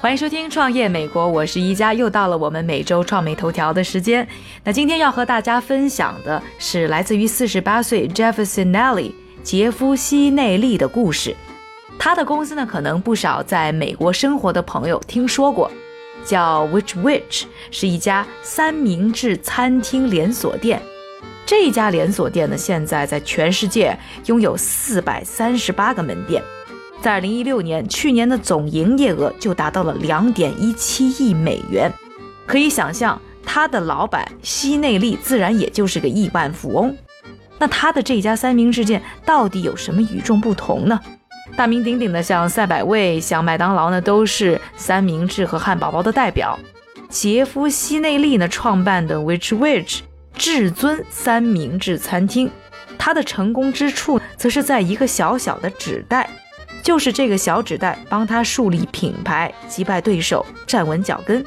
欢迎收听《创业美国》，我是一加，又到了我们每周创美头条的时间。那今天要和大家分享的是来自于四十八岁 Jefferson Nelly 杰夫·希内利的故事。他的公司呢，可能不少在美国生活的朋友听说过，叫 Which Which，是一家三明治餐厅连锁店。这家连锁店呢，现在在全世界拥有四百三十八个门店。在二零一六年，去年的总营业额就达到了两点一七亿美元，可以想象，他的老板西内利自然也就是个亿万富翁。那他的这家三明治店到底有什么与众不同呢？大名鼎鼎的像赛百味、像麦当劳呢，都是三明治和汉堡包的代表。杰夫西内利呢创办的 Which Which 至尊三明治餐厅，它的成功之处则是在一个小小的纸袋。就是这个小纸袋帮他树立品牌、击败对手、站稳脚跟。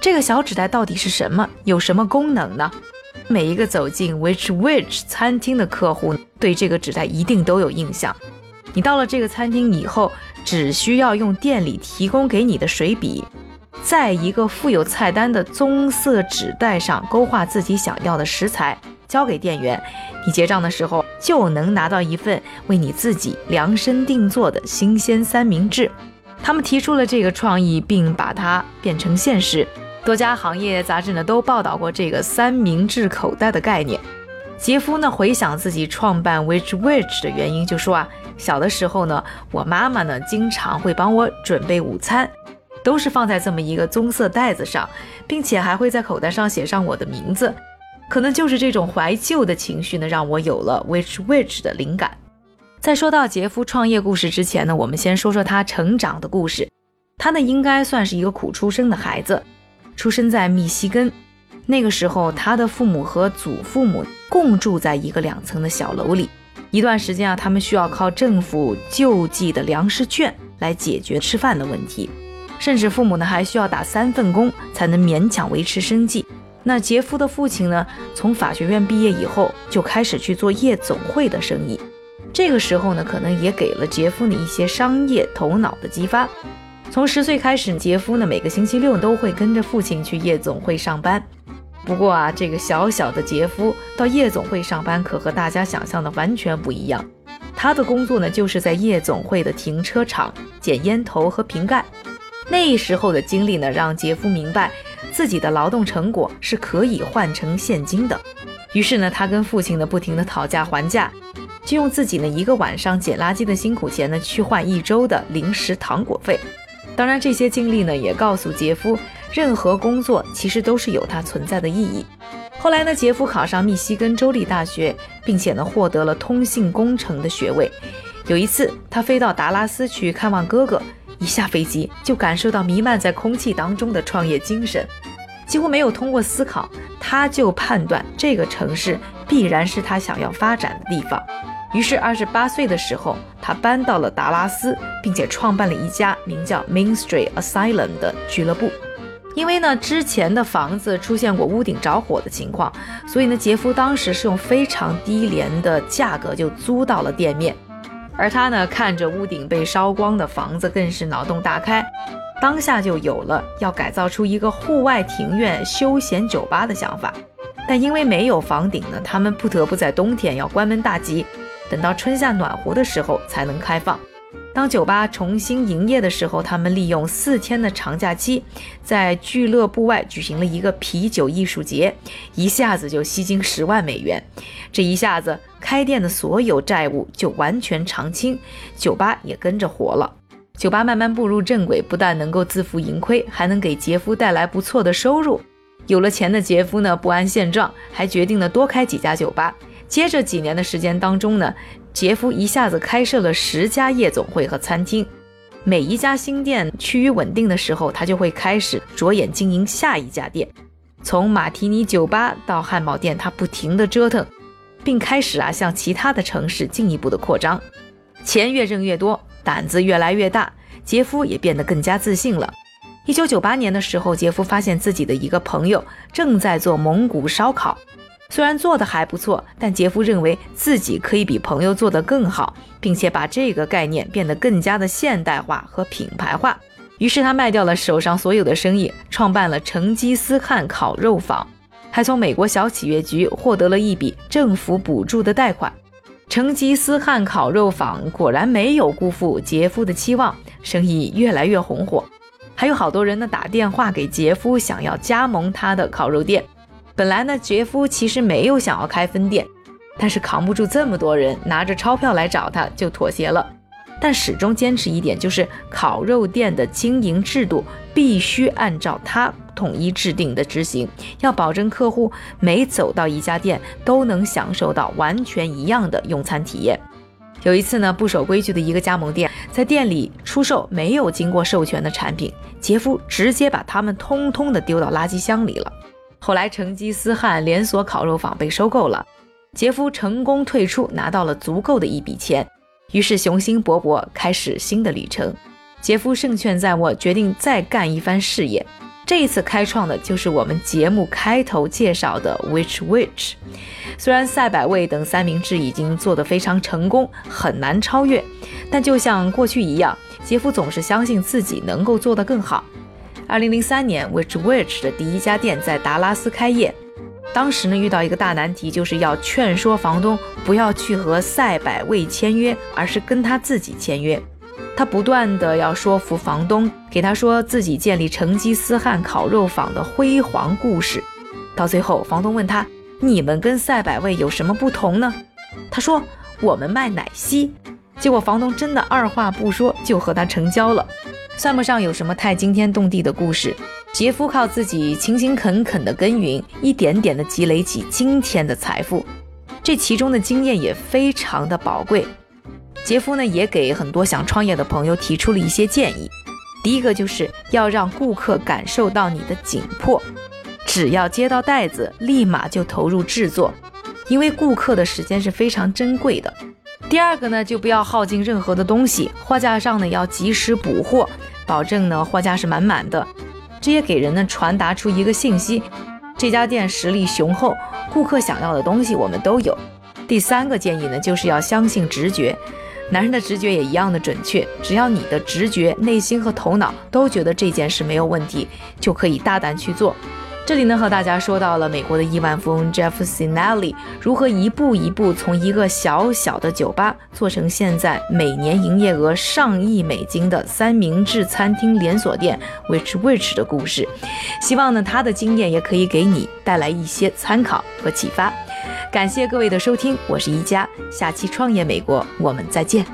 这个小纸袋到底是什么？有什么功能呢？每一个走进 Which Which 餐厅的客户对这个纸袋一定都有印象。你到了这个餐厅以后，只需要用店里提供给你的水笔，在一个附有菜单的棕色纸袋上勾画自己想要的食材。交给店员，你结账的时候就能拿到一份为你自己量身定做的新鲜三明治。他们提出了这个创意，并把它变成现实。多家行业杂志呢都报道过这个三明治口袋的概念。杰夫呢回想自己创办 Which Which 的原因，就说啊，小的时候呢，我妈妈呢经常会帮我准备午餐，都是放在这么一个棕色袋子上，并且还会在口袋上写上我的名字。可能就是这种怀旧的情绪呢，让我有了 Which Which 的灵感。在说到杰夫创业故事之前呢，我们先说说他成长的故事。他呢，应该算是一个苦出生的孩子，出生在密西根。那个时候，他的父母和祖父母共住在一个两层的小楼里。一段时间啊，他们需要靠政府救济的粮食券来解决吃饭的问题，甚至父母呢还需要打三份工才能勉强维持生计。那杰夫的父亲呢？从法学院毕业以后，就开始去做夜总会的生意。这个时候呢，可能也给了杰夫呢一些商业头脑的激发。从十岁开始，杰夫呢每个星期六都会跟着父亲去夜总会上班。不过啊，这个小小的杰夫到夜总会上班，可和大家想象的完全不一样。他的工作呢，就是在夜总会的停车场捡烟头和瓶盖。那时候的经历呢，让杰夫明白。自己的劳动成果是可以换成现金的，于是呢，他跟父亲呢不停的讨价还价，就用自己呢一个晚上捡垃圾的辛苦钱呢去换一周的零食糖果费。当然，这些经历呢也告诉杰夫，任何工作其实都是有它存在的意义。后来呢，杰夫考上密西根州立大学，并且呢获得了通信工程的学位。有一次，他飞到达拉斯去看望哥哥。一下飞机就感受到弥漫在空气当中的创业精神，几乎没有通过思考，他就判断这个城市必然是他想要发展的地方。于是，二十八岁的时候，他搬到了达拉斯，并且创办了一家名叫 Main Street Asylum 的俱乐部。因为呢，之前的房子出现过屋顶着火的情况，所以呢，杰夫当时是用非常低廉的价格就租到了店面。而他呢，看着屋顶被烧光的房子，更是脑洞大开，当下就有了要改造出一个户外庭院休闲酒吧的想法。但因为没有房顶呢，他们不得不在冬天要关门大吉，等到春夏暖和的时候才能开放。当酒吧重新营业的时候，他们利用四天的长假期，在俱乐部外举行了一个啤酒艺术节，一下子就吸金十万美元。这一下子，开店的所有债务就完全偿清，酒吧也跟着活了。酒吧慢慢步入正轨，不但能够自负盈亏，还能给杰夫带来不错的收入。有了钱的杰夫呢，不安现状，还决定了多开几家酒吧。接着几年的时间当中呢。杰夫一下子开设了十家夜总会和餐厅，每一家新店趋于稳定的时候，他就会开始着眼经营下一家店。从马提尼酒吧到汉堡店，他不停地折腾，并开始啊向其他的城市进一步的扩张。钱越挣越多，胆子越来越大，杰夫也变得更加自信了。一九九八年的时候，杰夫发现自己的一个朋友正在做蒙古烧烤。虽然做的还不错，但杰夫认为自己可以比朋友做得更好，并且把这个概念变得更加的现代化和品牌化。于是他卖掉了手上所有的生意，创办了成吉思汗烤肉坊，还从美国小企业局获得了一笔政府补助的贷款。成吉思汗烤肉坊果然没有辜负杰夫的期望，生意越来越红火，还有好多人呢打电话给杰夫，想要加盟他的烤肉店。本来呢，杰夫其实没有想要开分店，但是扛不住这么多人拿着钞票来找他，就妥协了。但始终坚持一点，就是烤肉店的经营制度必须按照他统一制定的执行，要保证客户每走到一家店都能享受到完全一样的用餐体验。有一次呢，不守规矩的一个加盟店在店里出售没有经过授权的产品，杰夫直接把它们通通的丢到垃圾箱里了。后来成吉思汗连锁烤肉坊被收购了，杰夫成功退出，拿到了足够的一笔钱。于是雄心勃勃，开始新的旅程。杰夫胜券在握，决定再干一番事业。这一次开创的就是我们节目开头介绍的 Which Which。虽然赛百味等三明治已经做得非常成功，很难超越，但就像过去一样，杰夫总是相信自己能够做得更好。二零零三年，Which Which 的第一家店在达拉斯开业。当时呢，遇到一个大难题，就是要劝说房东不要去和赛百味签约，而是跟他自己签约。他不断的要说服房东，给他说自己建立成吉思汗烤肉坊的辉煌故事。到最后，房东问他：“你们跟赛百味有什么不同呢？”他说：“我们卖奶昔。”结果房东真的二话不说就和他成交了。算不上有什么太惊天动地的故事。杰夫靠自己勤勤恳恳的耕耘，一点点的积累起今天的财富，这其中的经验也非常的宝贵。杰夫呢，也给很多想创业的朋友提出了一些建议。第一个就是要让顾客感受到你的紧迫，只要接到袋子，立马就投入制作，因为顾客的时间是非常珍贵的。第二个呢，就不要耗尽任何的东西，货架上呢要及时补货，保证呢货架是满满的。这也给人呢传达出一个信息：这家店实力雄厚，顾客想要的东西我们都有。第三个建议呢，就是要相信直觉，男人的直觉也一样的准确。只要你的直觉、内心和头脑都觉得这件事没有问题，就可以大胆去做。这里呢，和大家说到了美国的亿万富翁 Jeff Sinelli 如何一步一步从一个小小的酒吧做成现在每年营业额上亿美金的三明治餐厅连锁店 Which Which 的故事。希望呢，他的经验也可以给你带来一些参考和启发。感谢各位的收听，我是宜佳，下期创业美国我们再见。